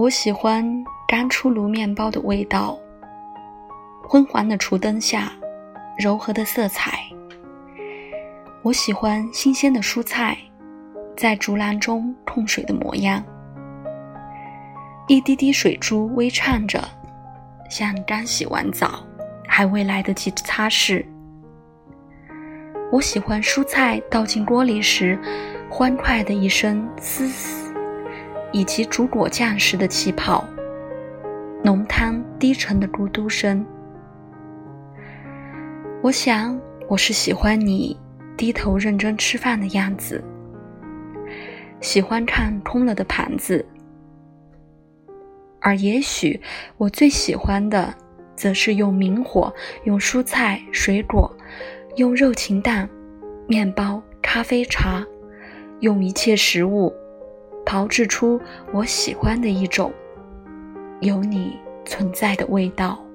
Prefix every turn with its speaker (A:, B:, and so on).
A: 我喜欢刚出炉面包的味道，昏黄的厨灯下，柔和的色彩。我喜欢新鲜的蔬菜，在竹篮中控水的模样。一滴滴水珠微颤着，像刚洗完澡，还未来得及擦拭。我喜欢蔬菜倒进锅里时，欢快的一声嘶嘶，以及煮果酱时的气泡，浓汤低沉的咕嘟声。我想，我是喜欢你低头认真吃饭的样子，喜欢看空了的盘子。而也许，我最喜欢的，则是用明火，用蔬菜、水果，用肉禽蛋、面包、咖啡、茶，用一切食物，炮制出我喜欢的一种有你存在的味道。